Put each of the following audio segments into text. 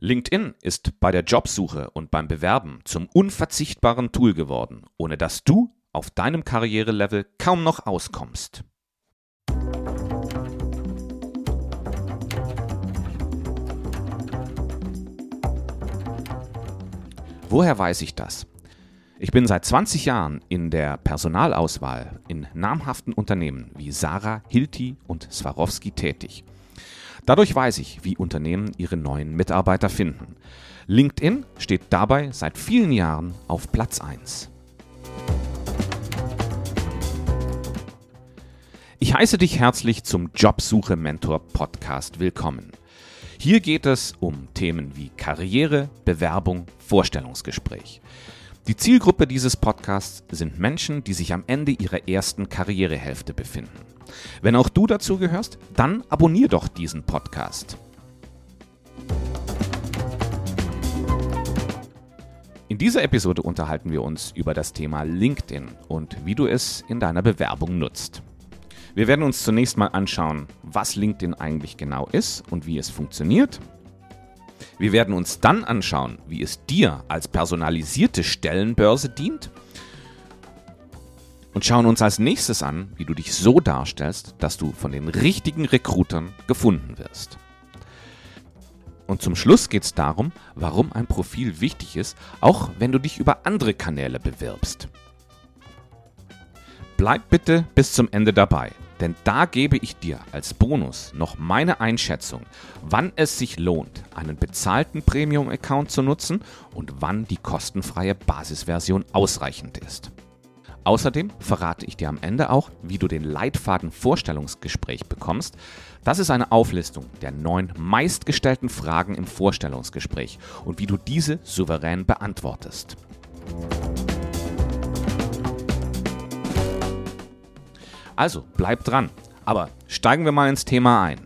LinkedIn ist bei der Jobsuche und beim Bewerben zum unverzichtbaren Tool geworden, ohne das du auf deinem Karrierelevel kaum noch auskommst. Woher weiß ich das? Ich bin seit 20 Jahren in der Personalauswahl in namhaften Unternehmen wie Sarah, Hilti und Swarovski tätig. Dadurch weiß ich, wie Unternehmen ihre neuen Mitarbeiter finden. LinkedIn steht dabei seit vielen Jahren auf Platz 1. Ich heiße dich herzlich zum Jobsuche Mentor Podcast willkommen. Hier geht es um Themen wie Karriere, Bewerbung, Vorstellungsgespräch. Die Zielgruppe dieses Podcasts sind Menschen, die sich am Ende ihrer ersten Karrierehälfte befinden. Wenn auch du dazu gehörst, dann abonnier doch diesen Podcast. In dieser Episode unterhalten wir uns über das Thema LinkedIn und wie du es in deiner Bewerbung nutzt. Wir werden uns zunächst mal anschauen, was LinkedIn eigentlich genau ist und wie es funktioniert. Wir werden uns dann anschauen, wie es dir als personalisierte Stellenbörse dient und schauen uns als nächstes an, wie du dich so darstellst, dass du von den richtigen Recruitern gefunden wirst. Und zum Schluss geht es darum, warum ein Profil wichtig ist, auch wenn du dich über andere Kanäle bewirbst. Bleib bitte bis zum Ende dabei, denn da gebe ich dir als Bonus noch meine Einschätzung, wann es sich lohnt, einen bezahlten Premium-Account zu nutzen und wann die kostenfreie Basisversion ausreichend ist. Außerdem verrate ich dir am Ende auch, wie du den Leitfaden Vorstellungsgespräch bekommst. Das ist eine Auflistung der neun meistgestellten Fragen im Vorstellungsgespräch und wie du diese souverän beantwortest. Also, bleib dran. Aber steigen wir mal ins Thema ein.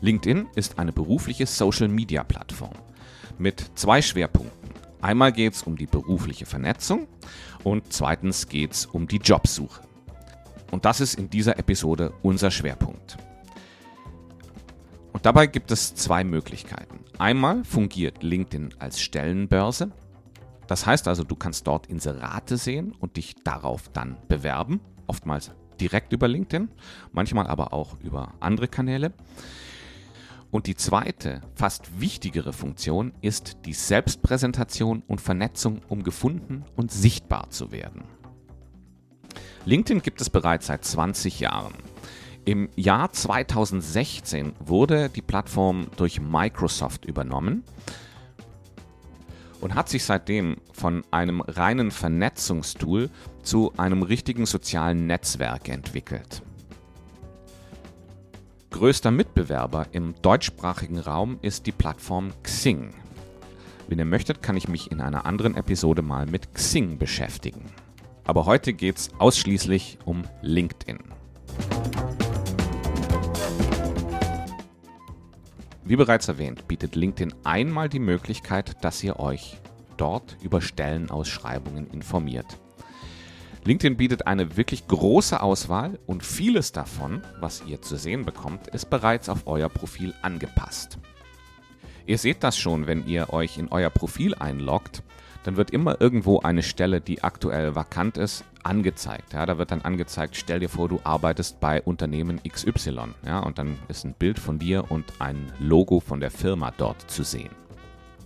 LinkedIn ist eine berufliche Social-Media-Plattform mit zwei Schwerpunkten. Einmal geht es um die berufliche Vernetzung und zweitens geht es um die Jobsuche. Und das ist in dieser Episode unser Schwerpunkt. Und dabei gibt es zwei Möglichkeiten. Einmal fungiert LinkedIn als Stellenbörse. Das heißt also, du kannst dort Inserate sehen und dich darauf dann bewerben. Oftmals direkt über LinkedIn, manchmal aber auch über andere Kanäle. Und die zweite, fast wichtigere Funktion ist die Selbstpräsentation und Vernetzung, um gefunden und sichtbar zu werden. LinkedIn gibt es bereits seit 20 Jahren. Im Jahr 2016 wurde die Plattform durch Microsoft übernommen und hat sich seitdem von einem reinen Vernetzungstool zu einem richtigen sozialen Netzwerk entwickelt. Größter Mitbewerber im deutschsprachigen Raum ist die Plattform Xing. Wenn ihr möchtet, kann ich mich in einer anderen Episode mal mit Xing beschäftigen. Aber heute geht es ausschließlich um LinkedIn. Wie bereits erwähnt, bietet LinkedIn einmal die Möglichkeit, dass ihr euch dort über Stellenausschreibungen informiert. LinkedIn bietet eine wirklich große Auswahl und vieles davon, was ihr zu sehen bekommt, ist bereits auf euer Profil angepasst. Ihr seht das schon, wenn ihr euch in euer Profil einloggt, dann wird immer irgendwo eine Stelle, die aktuell vakant ist, angezeigt. Ja, da wird dann angezeigt, stell dir vor, du arbeitest bei Unternehmen XY. Ja, und dann ist ein Bild von dir und ein Logo von der Firma dort zu sehen.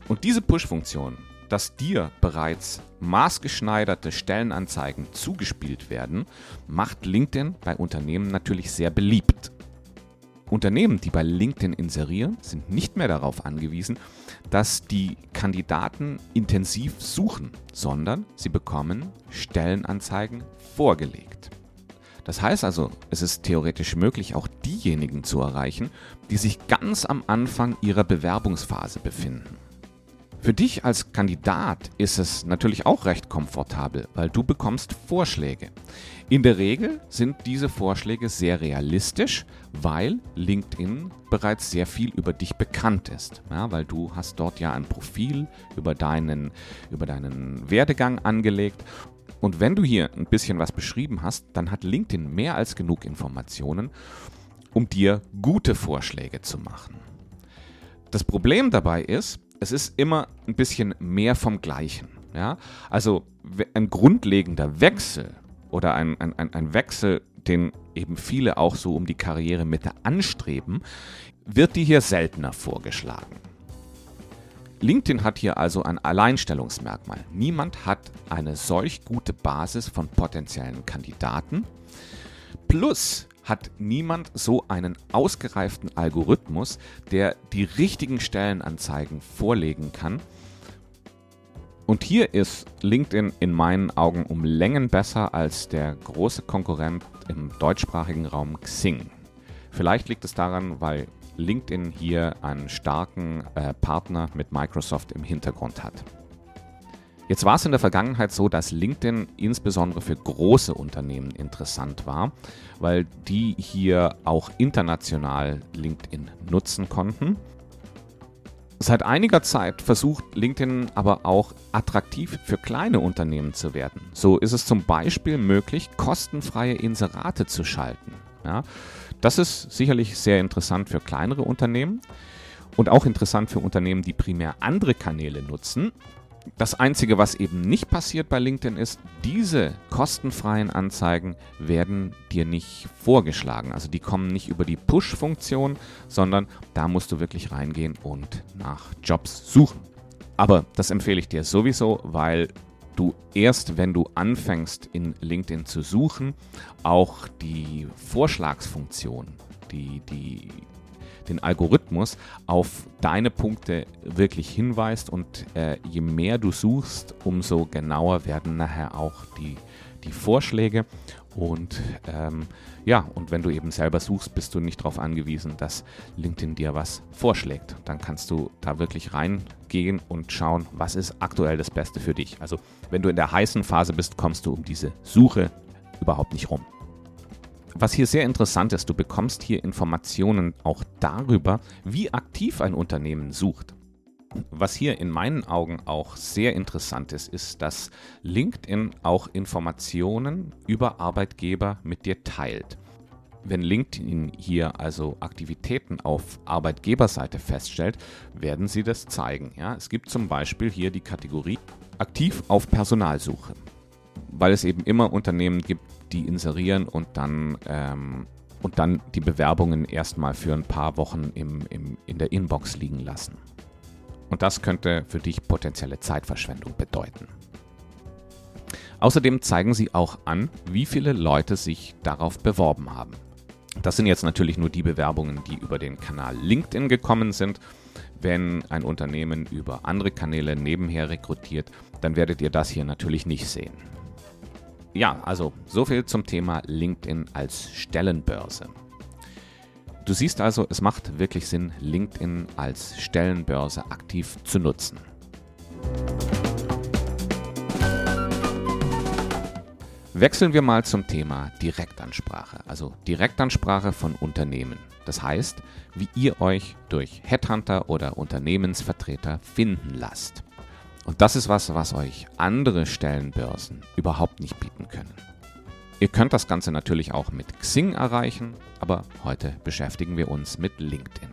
Und diese Push-Funktion dass dir bereits maßgeschneiderte Stellenanzeigen zugespielt werden, macht LinkedIn bei Unternehmen natürlich sehr beliebt. Unternehmen, die bei LinkedIn inserieren, sind nicht mehr darauf angewiesen, dass die Kandidaten intensiv suchen, sondern sie bekommen Stellenanzeigen vorgelegt. Das heißt also, es ist theoretisch möglich, auch diejenigen zu erreichen, die sich ganz am Anfang ihrer Bewerbungsphase befinden. Für dich als Kandidat ist es natürlich auch recht komfortabel, weil du bekommst Vorschläge. In der Regel sind diese Vorschläge sehr realistisch, weil LinkedIn bereits sehr viel über dich bekannt ist. Ja, weil du hast dort ja ein Profil über deinen, über deinen Werdegang angelegt. Und wenn du hier ein bisschen was beschrieben hast, dann hat LinkedIn mehr als genug Informationen, um dir gute Vorschläge zu machen. Das Problem dabei ist, es ist immer ein bisschen mehr vom Gleichen. Ja? Also ein grundlegender Wechsel oder ein, ein, ein Wechsel, den eben viele auch so um die Karrieremitte anstreben, wird dir hier seltener vorgeschlagen. LinkedIn hat hier also ein Alleinstellungsmerkmal. Niemand hat eine solch gute Basis von potenziellen Kandidaten. Plus hat niemand so einen ausgereiften Algorithmus, der die richtigen Stellenanzeigen vorlegen kann. Und hier ist LinkedIn in meinen Augen um Längen besser als der große Konkurrent im deutschsprachigen Raum Xing. Vielleicht liegt es daran, weil LinkedIn hier einen starken äh, Partner mit Microsoft im Hintergrund hat. Jetzt war es in der Vergangenheit so, dass LinkedIn insbesondere für große Unternehmen interessant war, weil die hier auch international LinkedIn nutzen konnten. Seit einiger Zeit versucht LinkedIn aber auch attraktiv für kleine Unternehmen zu werden. So ist es zum Beispiel möglich, kostenfreie Inserate zu schalten. Ja, das ist sicherlich sehr interessant für kleinere Unternehmen und auch interessant für Unternehmen, die primär andere Kanäle nutzen. Das Einzige, was eben nicht passiert bei LinkedIn ist, diese kostenfreien Anzeigen werden dir nicht vorgeschlagen. Also die kommen nicht über die Push-Funktion, sondern da musst du wirklich reingehen und nach Jobs suchen. Aber das empfehle ich dir sowieso, weil du erst, wenn du anfängst in LinkedIn zu suchen, auch die Vorschlagsfunktion, die, die, den Algorithmus auf deine Punkte wirklich hinweist und äh, je mehr du suchst, umso genauer werden nachher auch die, die Vorschläge und ähm, ja, und wenn du eben selber suchst, bist du nicht darauf angewiesen, dass LinkedIn dir was vorschlägt. Dann kannst du da wirklich reingehen und schauen, was ist aktuell das Beste für dich. Also wenn du in der heißen Phase bist, kommst du um diese Suche überhaupt nicht rum. Was hier sehr interessant ist, du bekommst hier Informationen auch darüber, wie aktiv ein Unternehmen sucht. Was hier in meinen Augen auch sehr interessant ist, ist, dass LinkedIn auch Informationen über Arbeitgeber mit dir teilt. Wenn LinkedIn hier also Aktivitäten auf Arbeitgeberseite feststellt, werden sie das zeigen. Ja, es gibt zum Beispiel hier die Kategorie aktiv auf Personalsuche, weil es eben immer Unternehmen gibt, die inserieren und dann, ähm, und dann die Bewerbungen erstmal für ein paar Wochen im, im, in der Inbox liegen lassen. Und das könnte für dich potenzielle Zeitverschwendung bedeuten. Außerdem zeigen sie auch an, wie viele Leute sich darauf beworben haben. Das sind jetzt natürlich nur die Bewerbungen, die über den Kanal LinkedIn gekommen sind. Wenn ein Unternehmen über andere Kanäle nebenher rekrutiert, dann werdet ihr das hier natürlich nicht sehen. Ja, also so viel zum Thema LinkedIn als Stellenbörse. Du siehst also, es macht wirklich Sinn, LinkedIn als Stellenbörse aktiv zu nutzen. Wechseln wir mal zum Thema Direktansprache, also Direktansprache von Unternehmen. Das heißt, wie ihr euch durch Headhunter oder Unternehmensvertreter finden lasst. Und das ist was, was euch andere Stellenbörsen überhaupt nicht bieten können. Ihr könnt das Ganze natürlich auch mit Xing erreichen, aber heute beschäftigen wir uns mit LinkedIn.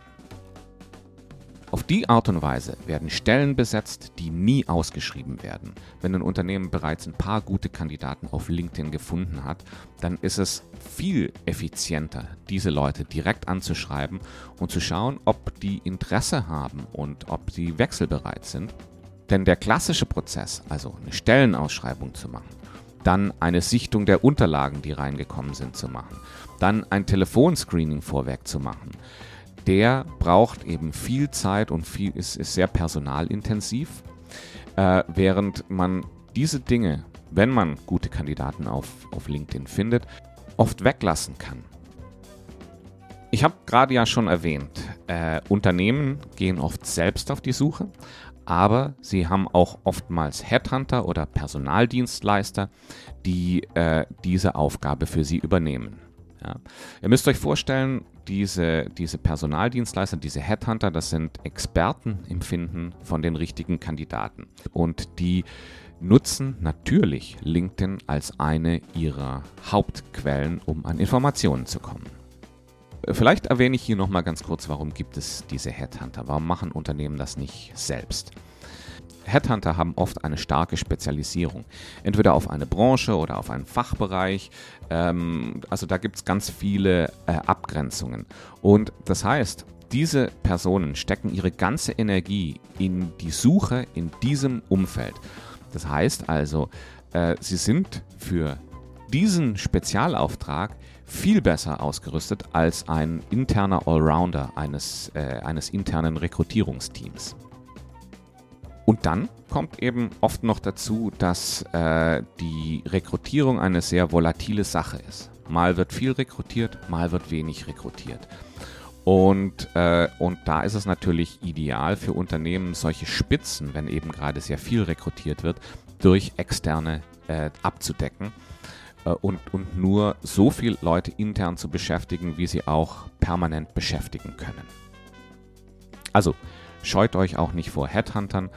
Auf die Art und Weise werden Stellen besetzt, die nie ausgeschrieben werden. Wenn ein Unternehmen bereits ein paar gute Kandidaten auf LinkedIn gefunden hat, dann ist es viel effizienter, diese Leute direkt anzuschreiben und zu schauen, ob die Interesse haben und ob sie wechselbereit sind. Denn der klassische Prozess, also eine Stellenausschreibung zu machen, dann eine Sichtung der Unterlagen, die reingekommen sind, zu machen, dann ein Telefonscreening vorweg zu machen. Der braucht eben viel Zeit und viel, ist, ist sehr personalintensiv, äh, während man diese Dinge, wenn man gute Kandidaten auf, auf LinkedIn findet, oft weglassen kann. Ich habe gerade ja schon erwähnt, äh, Unternehmen gehen oft selbst auf die Suche, aber sie haben auch oftmals Headhunter oder Personaldienstleister, die äh, diese Aufgabe für sie übernehmen. Ja. Ihr müsst euch vorstellen, diese, diese Personaldienstleister, diese Headhunter, das sind Experten im Finden von den richtigen Kandidaten. Und die nutzen natürlich LinkedIn als eine ihrer Hauptquellen, um an Informationen zu kommen. Vielleicht erwähne ich hier nochmal ganz kurz, warum gibt es diese Headhunter? Warum machen Unternehmen das nicht selbst? Headhunter haben oft eine starke Spezialisierung. Entweder auf eine Branche oder auf einen Fachbereich. Ähm, also da gibt es ganz viele äh, Abgrenzungen. Und das heißt, diese Personen stecken ihre ganze Energie in die Suche in diesem Umfeld. Das heißt also, äh, sie sind für diesen Spezialauftrag viel besser ausgerüstet als ein interner Allrounder eines, äh, eines internen Rekrutierungsteams. Und dann kommt eben oft noch dazu, dass äh, die Rekrutierung eine sehr volatile Sache ist. Mal wird viel rekrutiert, mal wird wenig rekrutiert. Und, äh, und da ist es natürlich ideal für Unternehmen, solche Spitzen, wenn eben gerade sehr viel rekrutiert wird, durch externe äh, abzudecken und, und nur so viele Leute intern zu beschäftigen, wie sie auch permanent beschäftigen können. Also scheut euch auch nicht vor Headhuntern.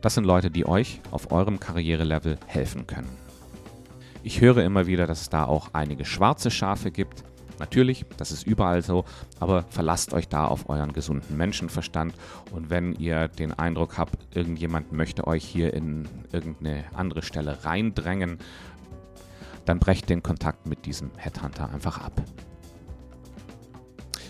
Das sind Leute, die euch auf eurem Karrierelevel helfen können. Ich höre immer wieder, dass es da auch einige schwarze Schafe gibt. Natürlich, das ist überall so, aber verlasst euch da auf euren gesunden Menschenverstand und wenn ihr den Eindruck habt, irgendjemand möchte euch hier in irgendeine andere Stelle reindrängen, dann brecht den Kontakt mit diesem Headhunter einfach ab.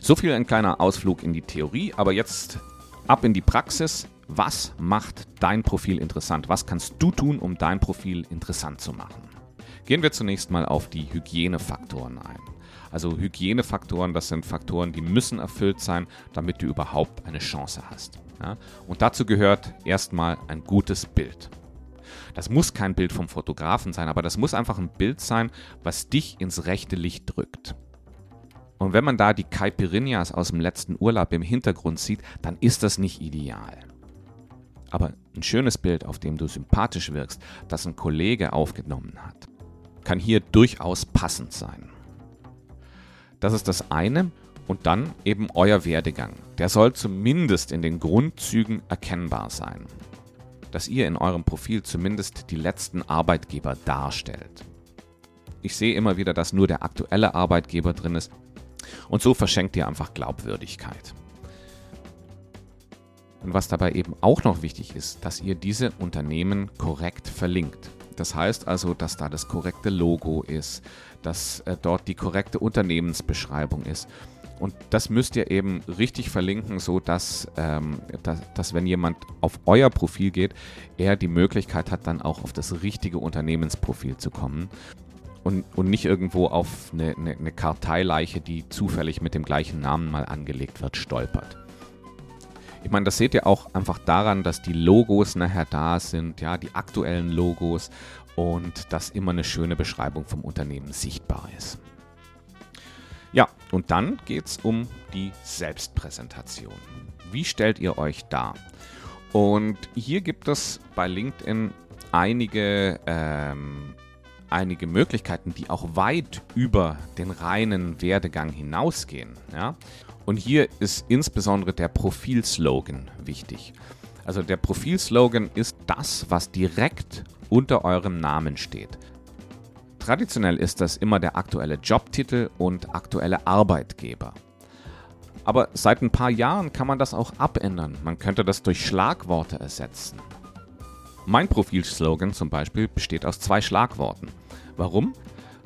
So viel ein kleiner Ausflug in die Theorie, aber jetzt ab in die Praxis. Was macht dein Profil interessant? Was kannst du tun, um dein Profil interessant zu machen? Gehen wir zunächst mal auf die Hygienefaktoren ein. Also Hygienefaktoren, das sind Faktoren, die müssen erfüllt sein, damit du überhaupt eine Chance hast. Ja? Und dazu gehört erstmal ein gutes Bild. Das muss kein Bild vom Fotografen sein, aber das muss einfach ein Bild sein, was dich ins rechte Licht drückt. Und wenn man da die Caipirinhas aus dem letzten Urlaub im Hintergrund sieht, dann ist das nicht ideal. Aber ein schönes Bild, auf dem du sympathisch wirkst, das ein Kollege aufgenommen hat, kann hier durchaus passend sein. Das ist das eine. Und dann eben euer Werdegang. Der soll zumindest in den Grundzügen erkennbar sein. Dass ihr in eurem Profil zumindest die letzten Arbeitgeber darstellt. Ich sehe immer wieder, dass nur der aktuelle Arbeitgeber drin ist. Und so verschenkt ihr einfach Glaubwürdigkeit. Und was dabei eben auch noch wichtig ist, dass ihr diese Unternehmen korrekt verlinkt. Das heißt also, dass da das korrekte Logo ist, dass äh, dort die korrekte Unternehmensbeschreibung ist. Und das müsst ihr eben richtig verlinken, so dass, ähm, dass, dass, wenn jemand auf euer Profil geht, er die Möglichkeit hat, dann auch auf das richtige Unternehmensprofil zu kommen. Und, und nicht irgendwo auf eine, eine, eine Karteileiche, die zufällig mit dem gleichen Namen mal angelegt wird, stolpert. Ich meine, das seht ihr auch einfach daran, dass die Logos nachher da sind, ja, die aktuellen Logos und dass immer eine schöne Beschreibung vom Unternehmen sichtbar ist. Ja, und dann geht es um die Selbstpräsentation. Wie stellt ihr euch dar? Und hier gibt es bei LinkedIn einige, ähm, einige Möglichkeiten, die auch weit über den reinen Werdegang hinausgehen. Ja? Und hier ist insbesondere der Profilslogan wichtig. Also der Profilslogan ist das, was direkt unter eurem Namen steht. Traditionell ist das immer der aktuelle Jobtitel und aktuelle Arbeitgeber. Aber seit ein paar Jahren kann man das auch abändern. Man könnte das durch Schlagworte ersetzen. Mein Profilslogan zum Beispiel besteht aus zwei Schlagworten. Warum?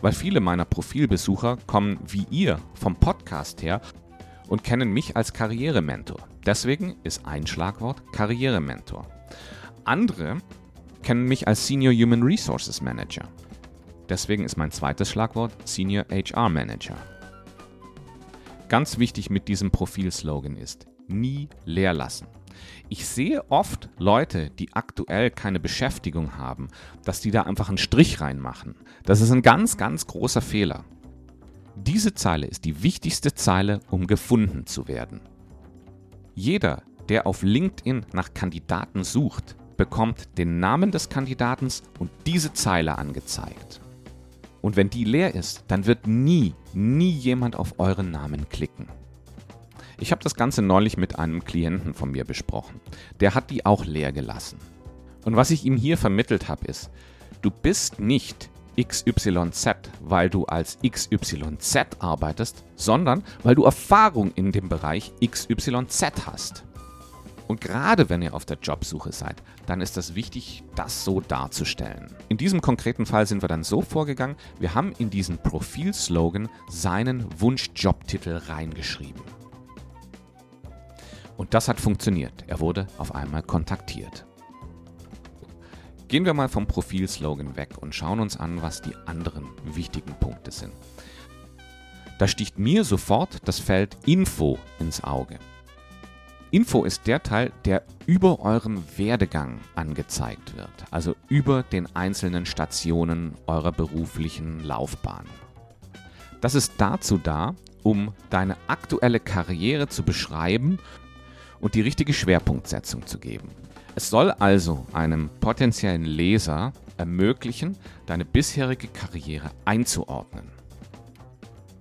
Weil viele meiner Profilbesucher kommen wie ihr vom Podcast her und kennen mich als Karrierementor. Deswegen ist ein Schlagwort Karrierementor. Andere kennen mich als Senior Human Resources Manager. Deswegen ist mein zweites Schlagwort Senior HR Manager. Ganz wichtig mit diesem Profilslogan ist, nie leer lassen. Ich sehe oft Leute, die aktuell keine Beschäftigung haben, dass die da einfach einen Strich reinmachen. Das ist ein ganz, ganz großer Fehler. Diese Zeile ist die wichtigste Zeile, um gefunden zu werden. Jeder, der auf LinkedIn nach Kandidaten sucht, bekommt den Namen des Kandidaten und diese Zeile angezeigt. Und wenn die leer ist, dann wird nie, nie jemand auf euren Namen klicken. Ich habe das Ganze neulich mit einem Klienten von mir besprochen. Der hat die auch leer gelassen. Und was ich ihm hier vermittelt habe, ist, du bist nicht XYZ, weil du als XYZ arbeitest, sondern weil du Erfahrung in dem Bereich XYZ hast. Und gerade wenn ihr auf der Jobsuche seid, dann ist es wichtig, das so darzustellen. In diesem konkreten Fall sind wir dann so vorgegangen, wir haben in diesen Profilslogan seinen Wunschjobtitel reingeschrieben. Und das hat funktioniert. Er wurde auf einmal kontaktiert. Gehen wir mal vom Profilslogan weg und schauen uns an, was die anderen wichtigen Punkte sind. Da sticht mir sofort das Feld Info ins Auge. Info ist der Teil, der über eurem Werdegang angezeigt wird, also über den einzelnen Stationen eurer beruflichen Laufbahn. Das ist dazu da, um deine aktuelle Karriere zu beschreiben und die richtige Schwerpunktsetzung zu geben. Es soll also einem potenziellen Leser ermöglichen, deine bisherige Karriere einzuordnen.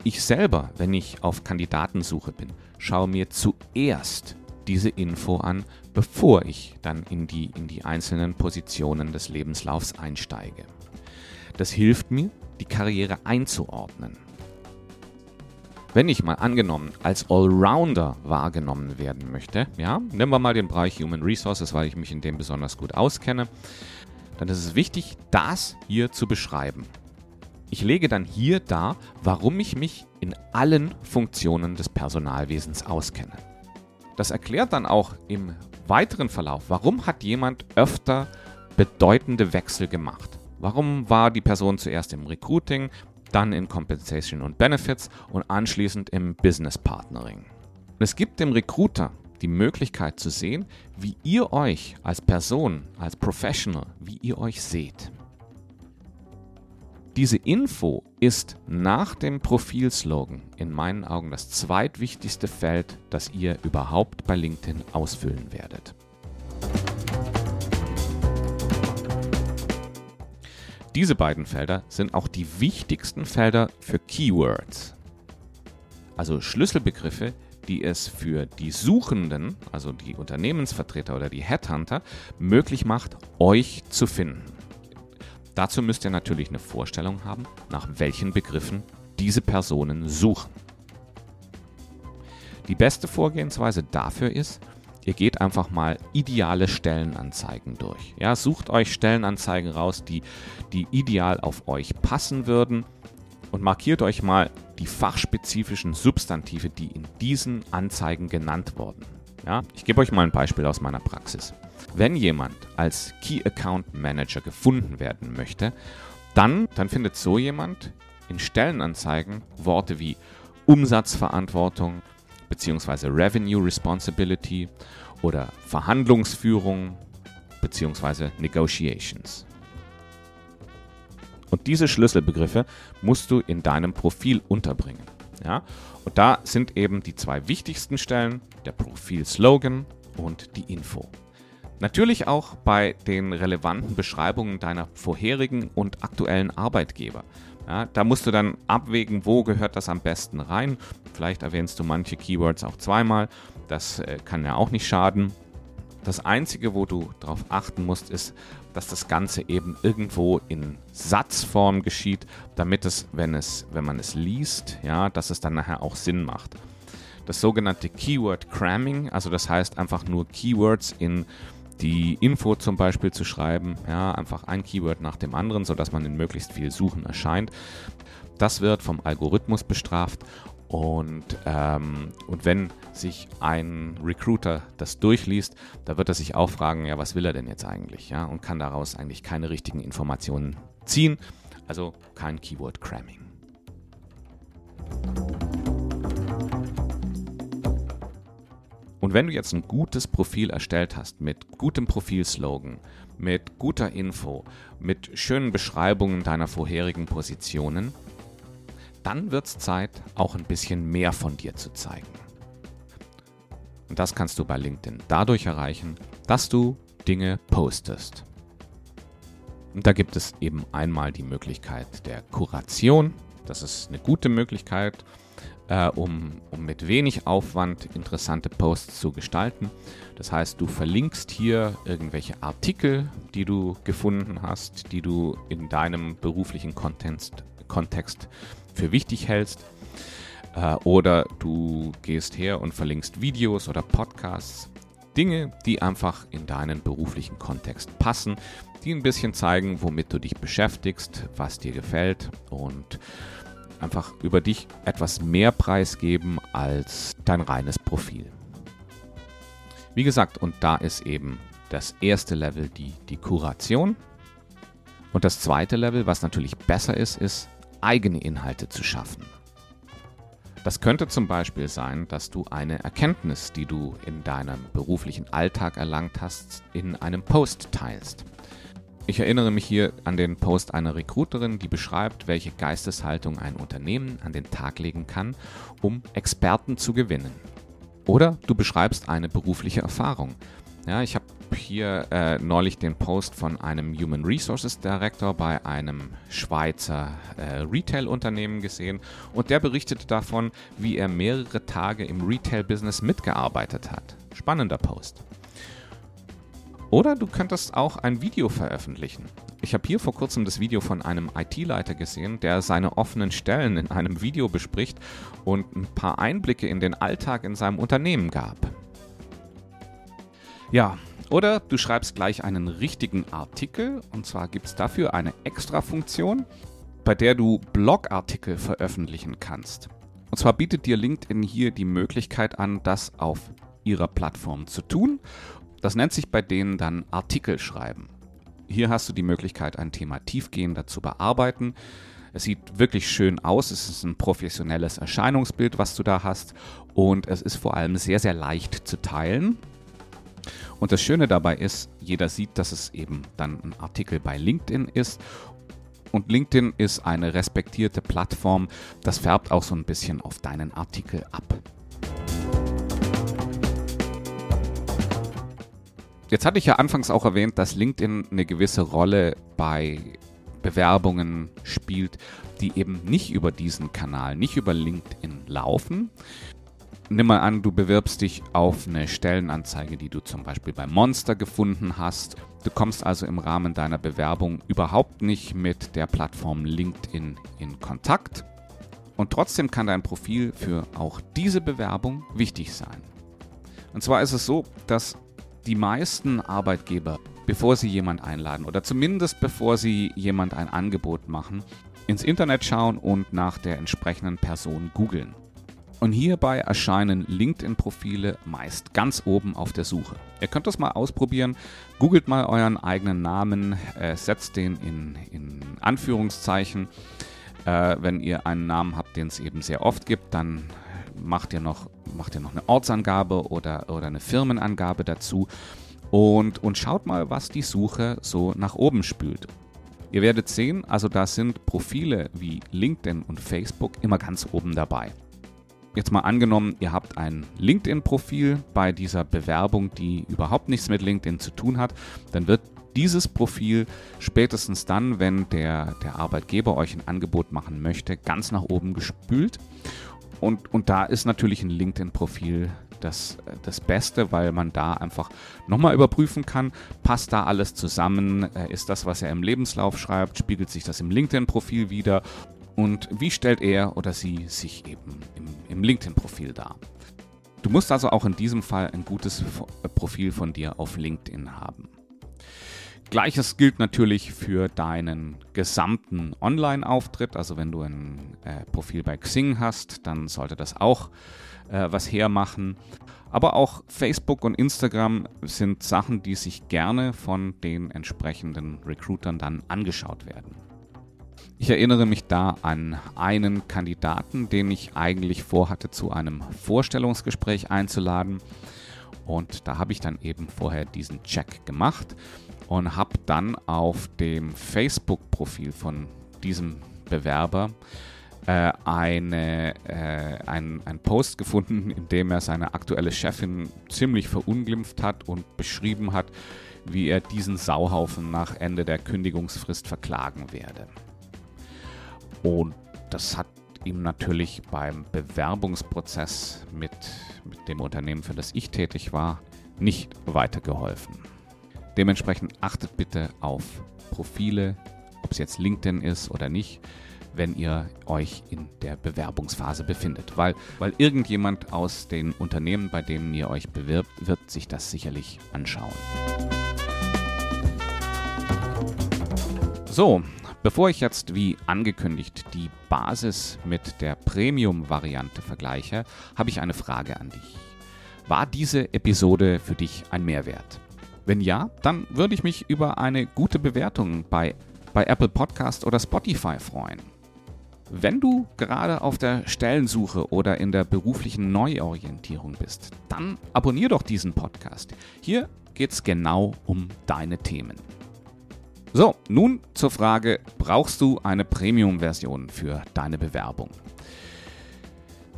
Ich selber, wenn ich auf Kandidatensuche bin, schaue mir zuerst diese Info an, bevor ich dann in die, in die einzelnen Positionen des Lebenslaufs einsteige. Das hilft mir, die Karriere einzuordnen. Wenn ich mal angenommen als Allrounder wahrgenommen werden möchte, ja, nehmen wir mal den Bereich Human Resources, weil ich mich in dem besonders gut auskenne, dann ist es wichtig, das hier zu beschreiben. Ich lege dann hier dar, warum ich mich in allen Funktionen des Personalwesens auskenne. Das erklärt dann auch im weiteren Verlauf, warum hat jemand öfter bedeutende Wechsel gemacht. Warum war die Person zuerst im Recruiting, dann in Compensation und Benefits und anschließend im Business Partnering. Und es gibt dem Recruiter die Möglichkeit zu sehen, wie ihr euch als Person, als Professional, wie ihr euch seht. Diese Info ist nach dem Profilslogan in meinen Augen das zweitwichtigste Feld, das ihr überhaupt bei LinkedIn ausfüllen werdet. Diese beiden Felder sind auch die wichtigsten Felder für Keywords. Also Schlüsselbegriffe, die es für die Suchenden, also die Unternehmensvertreter oder die Headhunter, möglich macht, euch zu finden. Dazu müsst ihr natürlich eine Vorstellung haben, nach welchen Begriffen diese Personen suchen. Die beste Vorgehensweise dafür ist, Ihr geht einfach mal ideale Stellenanzeigen durch. Ja, sucht euch Stellenanzeigen raus, die, die ideal auf euch passen würden und markiert euch mal die fachspezifischen Substantive, die in diesen Anzeigen genannt wurden. Ja, ich gebe euch mal ein Beispiel aus meiner Praxis. Wenn jemand als Key Account Manager gefunden werden möchte, dann, dann findet so jemand in Stellenanzeigen Worte wie Umsatzverantwortung, bzw. Revenue Responsibility oder Verhandlungsführung bzw. Negotiations. Und diese Schlüsselbegriffe musst du in deinem Profil unterbringen. Ja? Und da sind eben die zwei wichtigsten Stellen, der Profil-Slogan und die Info. Natürlich auch bei den relevanten Beschreibungen deiner vorherigen und aktuellen Arbeitgeber. Ja, da musst du dann abwägen, wo gehört das am besten rein. Vielleicht erwähnst du manche Keywords auch zweimal. Das äh, kann ja auch nicht schaden. Das Einzige, wo du darauf achten musst, ist, dass das Ganze eben irgendwo in Satzform geschieht, damit es, wenn es, wenn man es liest, ja, dass es dann nachher auch Sinn macht. Das sogenannte Keyword Cramming, also das heißt einfach nur Keywords in die Info zum Beispiel zu schreiben, ja, einfach ein Keyword nach dem anderen, sodass man in möglichst viel Suchen erscheint. Das wird vom Algorithmus bestraft und, ähm, und wenn sich ein Recruiter das durchliest, da wird er sich auch fragen, ja, was will er denn jetzt eigentlich? Ja, und kann daraus eigentlich keine richtigen Informationen ziehen. Also kein Keyword Und wenn du jetzt ein gutes Profil erstellt hast, mit gutem Profilslogan, mit guter Info, mit schönen Beschreibungen deiner vorherigen Positionen, dann wird es Zeit, auch ein bisschen mehr von dir zu zeigen. Und das kannst du bei LinkedIn dadurch erreichen, dass du Dinge postest. Und da gibt es eben einmal die Möglichkeit der Kuration. Das ist eine gute Möglichkeit, äh, um, um mit wenig Aufwand interessante Posts zu gestalten. Das heißt, du verlinkst hier irgendwelche Artikel, die du gefunden hast, die du in deinem beruflichen Kontext, Kontext für wichtig hältst. Äh, oder du gehst her und verlinkst Videos oder Podcasts. Dinge, die einfach in deinen beruflichen Kontext passen, die ein bisschen zeigen, womit du dich beschäftigst, was dir gefällt und einfach über dich etwas mehr preisgeben als dein reines Profil. Wie gesagt, und da ist eben das erste Level die, die Kuration. Und das zweite Level, was natürlich besser ist, ist eigene Inhalte zu schaffen. Das könnte zum Beispiel sein, dass du eine Erkenntnis, die du in deinem beruflichen Alltag erlangt hast, in einem Post teilst. Ich erinnere mich hier an den Post einer Recruiterin, die beschreibt, welche Geisteshaltung ein Unternehmen an den Tag legen kann, um Experten zu gewinnen. Oder du beschreibst eine berufliche Erfahrung. Ja, ich habe hier äh, neulich den Post von einem Human Resources Director bei einem Schweizer äh, Retail-Unternehmen gesehen und der berichtete davon, wie er mehrere Tage im Retail-Business mitgearbeitet hat. Spannender Post. Oder du könntest auch ein Video veröffentlichen. Ich habe hier vor kurzem das Video von einem IT-Leiter gesehen, der seine offenen Stellen in einem Video bespricht und ein paar Einblicke in den Alltag in seinem Unternehmen gab. Ja, oder du schreibst gleich einen richtigen Artikel und zwar gibt es dafür eine Extra-Funktion, bei der du Blogartikel veröffentlichen kannst. Und zwar bietet dir LinkedIn hier die Möglichkeit an, das auf ihrer Plattform zu tun das nennt sich bei denen dann Artikel schreiben. Hier hast du die Möglichkeit, ein Thema tiefgehender zu bearbeiten. Es sieht wirklich schön aus, es ist ein professionelles Erscheinungsbild, was du da hast und es ist vor allem sehr, sehr leicht zu teilen. Und das Schöne dabei ist, jeder sieht, dass es eben dann ein Artikel bei LinkedIn ist und LinkedIn ist eine respektierte Plattform. Das färbt auch so ein bisschen auf deinen Artikel ab. Jetzt hatte ich ja anfangs auch erwähnt, dass LinkedIn eine gewisse Rolle bei Bewerbungen spielt, die eben nicht über diesen Kanal, nicht über LinkedIn laufen. Nimm mal an, du bewirbst dich auf eine Stellenanzeige, die du zum Beispiel bei Monster gefunden hast. Du kommst also im Rahmen deiner Bewerbung überhaupt nicht mit der Plattform LinkedIn in Kontakt. Und trotzdem kann dein Profil für auch diese Bewerbung wichtig sein. Und zwar ist es so, dass die meisten Arbeitgeber, bevor sie jemand einladen oder zumindest bevor sie jemand ein Angebot machen, ins Internet schauen und nach der entsprechenden Person googeln. Und hierbei erscheinen LinkedIn-Profile meist ganz oben auf der Suche. Ihr könnt das mal ausprobieren. Googelt mal euren eigenen Namen, äh, setzt den in, in Anführungszeichen. Äh, wenn ihr einen Namen habt, den es eben sehr oft gibt, dann macht ihr noch, macht ihr noch eine Ortsangabe oder, oder eine Firmenangabe dazu und, und schaut mal, was die Suche so nach oben spült. Ihr werdet sehen, also da sind Profile wie LinkedIn und Facebook immer ganz oben dabei. Jetzt mal angenommen, ihr habt ein LinkedIn-Profil bei dieser Bewerbung, die überhaupt nichts mit LinkedIn zu tun hat, dann wird dieses Profil spätestens dann, wenn der, der Arbeitgeber euch ein Angebot machen möchte, ganz nach oben gespült. Und, und da ist natürlich ein LinkedIn-Profil das, das Beste, weil man da einfach nochmal überprüfen kann, passt da alles zusammen, äh, ist das, was er im Lebenslauf schreibt, spiegelt sich das im LinkedIn-Profil wieder und wie stellt er oder sie sich eben im, im LinkedIn-Profil dar. Du musst also auch in diesem Fall ein gutes Profil von dir auf LinkedIn haben. Gleiches gilt natürlich für deinen gesamten Online-Auftritt. Also wenn du ein äh, Profil bei Xing hast, dann sollte das auch äh, was hermachen. Aber auch Facebook und Instagram sind Sachen, die sich gerne von den entsprechenden Recruitern dann angeschaut werden. Ich erinnere mich da an einen Kandidaten, den ich eigentlich vorhatte, zu einem Vorstellungsgespräch einzuladen. Und da habe ich dann eben vorher diesen Check gemacht und habe dann auf dem Facebook-Profil von diesem Bewerber äh, eine, äh, ein, Post gefunden, in dem er seine aktuelle Chefin ziemlich verunglimpft hat und beschrieben hat, wie er diesen Sauhaufen nach Ende der Kündigungsfrist verklagen werde. Und das hat ihm natürlich beim Bewerbungsprozess mit, mit dem Unternehmen, für das ich tätig war, nicht weitergeholfen. Dementsprechend achtet bitte auf Profile, ob es jetzt LinkedIn ist oder nicht, wenn ihr euch in der Bewerbungsphase befindet. Weil, weil irgendjemand aus den Unternehmen, bei denen ihr euch bewirbt, wird sich das sicherlich anschauen. So, bevor ich jetzt wie angekündigt die Basis mit der Premium-Variante vergleiche, habe ich eine Frage an dich. War diese Episode für dich ein Mehrwert? Wenn ja, dann würde ich mich über eine gute Bewertung bei, bei Apple Podcast oder Spotify freuen. Wenn du gerade auf der Stellensuche oder in der beruflichen Neuorientierung bist, dann abonnier doch diesen Podcast. Hier geht es genau um deine Themen. So, nun zur Frage, brauchst du eine Premium-Version für deine Bewerbung?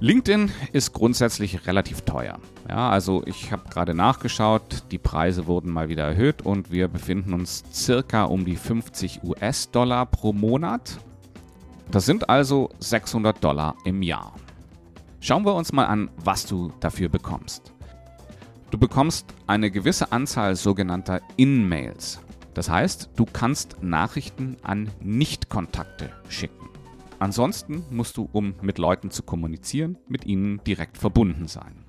LinkedIn ist grundsätzlich relativ teuer. Ja, also ich habe gerade nachgeschaut, die Preise wurden mal wieder erhöht und wir befinden uns circa um die 50 US-Dollar pro Monat. Das sind also 600 Dollar im Jahr. Schauen wir uns mal an, was du dafür bekommst. Du bekommst eine gewisse Anzahl sogenannter In-Mails. Das heißt, du kannst Nachrichten an Nichtkontakte schicken. Ansonsten musst du, um mit Leuten zu kommunizieren, mit ihnen direkt verbunden sein.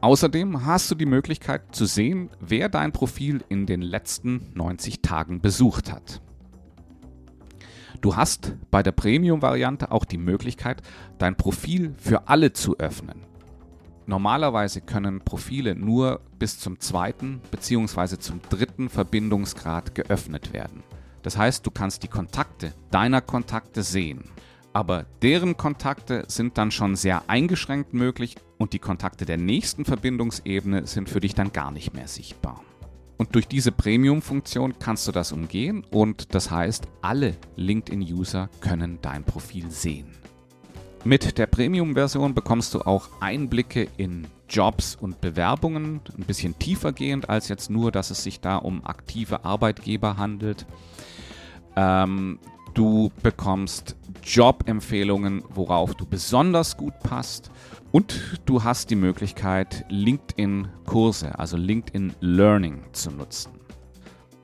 Außerdem hast du die Möglichkeit zu sehen, wer dein Profil in den letzten 90 Tagen besucht hat. Du hast bei der Premium-Variante auch die Möglichkeit, dein Profil für alle zu öffnen. Normalerweise können Profile nur bis zum zweiten bzw. zum dritten Verbindungsgrad geöffnet werden. Das heißt, du kannst die Kontakte deiner Kontakte sehen. Aber deren Kontakte sind dann schon sehr eingeschränkt möglich und die Kontakte der nächsten Verbindungsebene sind für dich dann gar nicht mehr sichtbar. Und durch diese Premium-Funktion kannst du das umgehen und das heißt, alle LinkedIn-User können dein Profil sehen. Mit der Premium-Version bekommst du auch Einblicke in Jobs und Bewerbungen, ein bisschen tiefer gehend als jetzt nur, dass es sich da um aktive Arbeitgeber handelt. Ähm, du bekommst Jobempfehlungen, worauf du besonders gut passt. Und du hast die Möglichkeit, LinkedIn-Kurse, also LinkedIn Learning zu nutzen.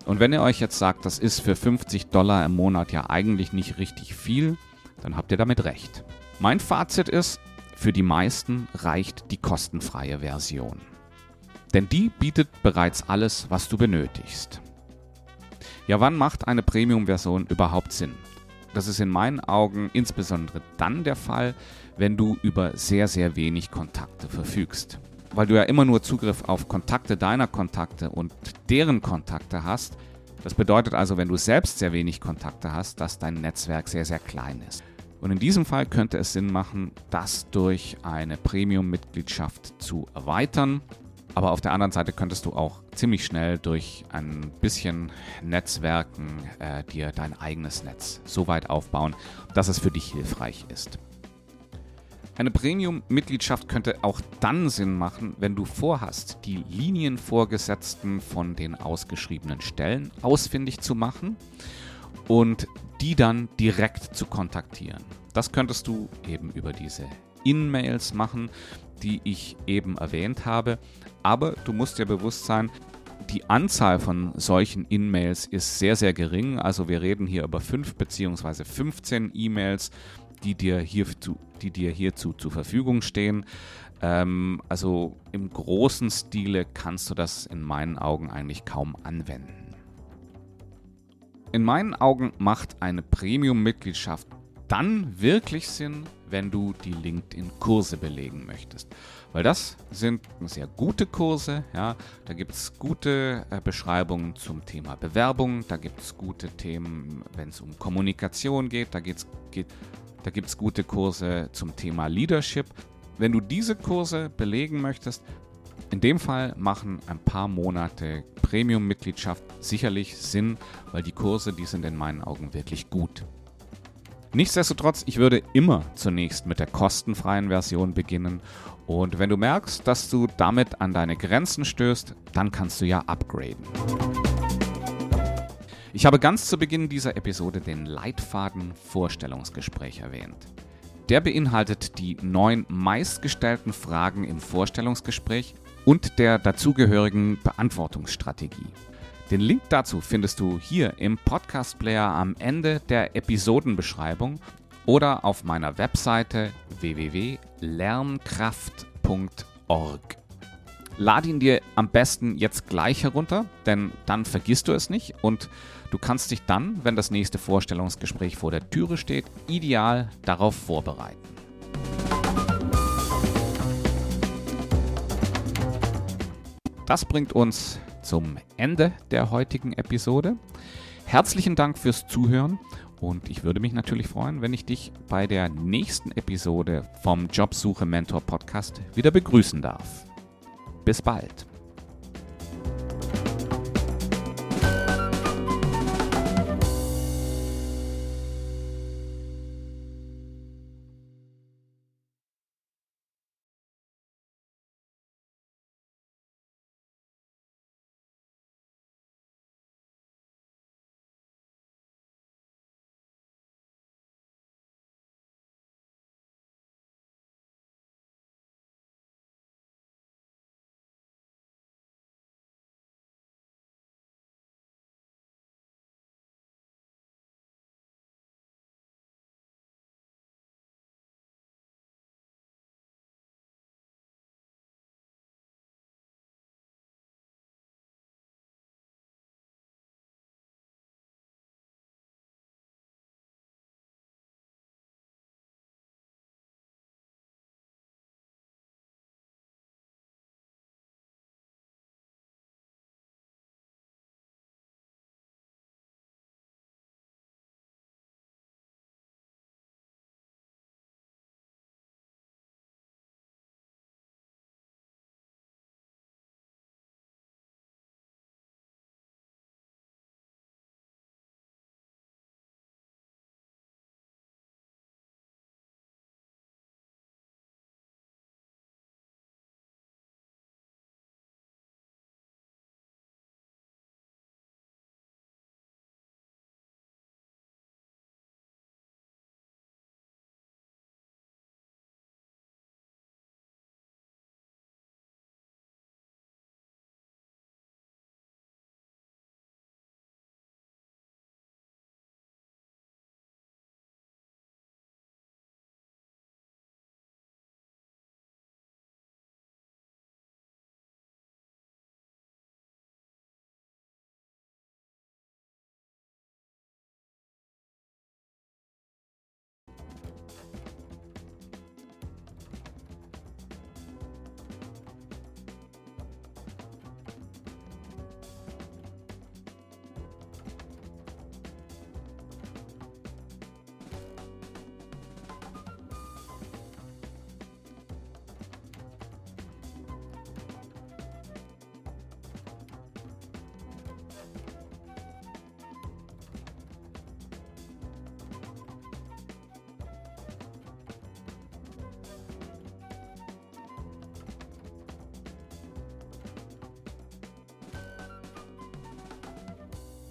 Und wenn ihr euch jetzt sagt, das ist für 50 Dollar im Monat ja eigentlich nicht richtig viel, dann habt ihr damit recht. Mein Fazit ist, für die meisten reicht die kostenfreie Version. Denn die bietet bereits alles, was du benötigst. Ja, wann macht eine Premium-Version überhaupt Sinn? Das ist in meinen Augen insbesondere dann der Fall, wenn du über sehr, sehr wenig Kontakte verfügst. Weil du ja immer nur Zugriff auf Kontakte deiner Kontakte und deren Kontakte hast. Das bedeutet also, wenn du selbst sehr wenig Kontakte hast, dass dein Netzwerk sehr, sehr klein ist. Und in diesem Fall könnte es Sinn machen, das durch eine Premium-Mitgliedschaft zu erweitern. Aber auf der anderen Seite könntest du auch ziemlich schnell durch ein bisschen Netzwerken äh, dir dein eigenes Netz so weit aufbauen, dass es für dich hilfreich ist. Eine Premium-Mitgliedschaft könnte auch dann Sinn machen, wenn du vorhast, die Linienvorgesetzten von den ausgeschriebenen Stellen ausfindig zu machen und die dann direkt zu kontaktieren. Das könntest du eben über diese In-Mails machen, die ich eben erwähnt habe. Aber du musst dir bewusst sein, die Anzahl von solchen In-Mails ist sehr, sehr gering. Also wir reden hier über 5 bzw. 15 E-Mails, die dir hierzu, die dir hierzu zur Verfügung stehen. Ähm, also im großen Stile kannst du das in meinen Augen eigentlich kaum anwenden. In meinen Augen macht eine Premium-Mitgliedschaft dann wirklich Sinn, wenn du die LinkedIn-Kurse belegen möchtest. Weil das sind sehr gute Kurse, ja. Da gibt es gute äh, Beschreibungen zum Thema Bewerbung, da gibt es gute Themen, wenn es um Kommunikation geht, da, geht, da gibt es gute Kurse zum Thema Leadership. Wenn du diese Kurse belegen möchtest, in dem Fall machen ein paar Monate Premium-Mitgliedschaft sicherlich Sinn, weil die Kurse, die sind in meinen Augen wirklich gut. Nichtsdestotrotz, ich würde immer zunächst mit der kostenfreien Version beginnen und wenn du merkst, dass du damit an deine Grenzen stößt, dann kannst du ja upgraden. Ich habe ganz zu Beginn dieser Episode den Leitfaden Vorstellungsgespräch erwähnt. Der beinhaltet die neun meistgestellten Fragen im Vorstellungsgespräch und der dazugehörigen Beantwortungsstrategie. Den Link dazu findest du hier im Podcast Player am Ende der Episodenbeschreibung oder auf meiner Webseite www.lernkraft.org. Lad ihn dir am besten jetzt gleich herunter, denn dann vergisst du es nicht und du kannst dich dann, wenn das nächste Vorstellungsgespräch vor der Türe steht, ideal darauf vorbereiten. Das bringt uns zum Ende der heutigen Episode. Herzlichen Dank fürs Zuhören und ich würde mich natürlich freuen, wenn ich dich bei der nächsten Episode vom Jobsuche Mentor Podcast wieder begrüßen darf. Bis bald.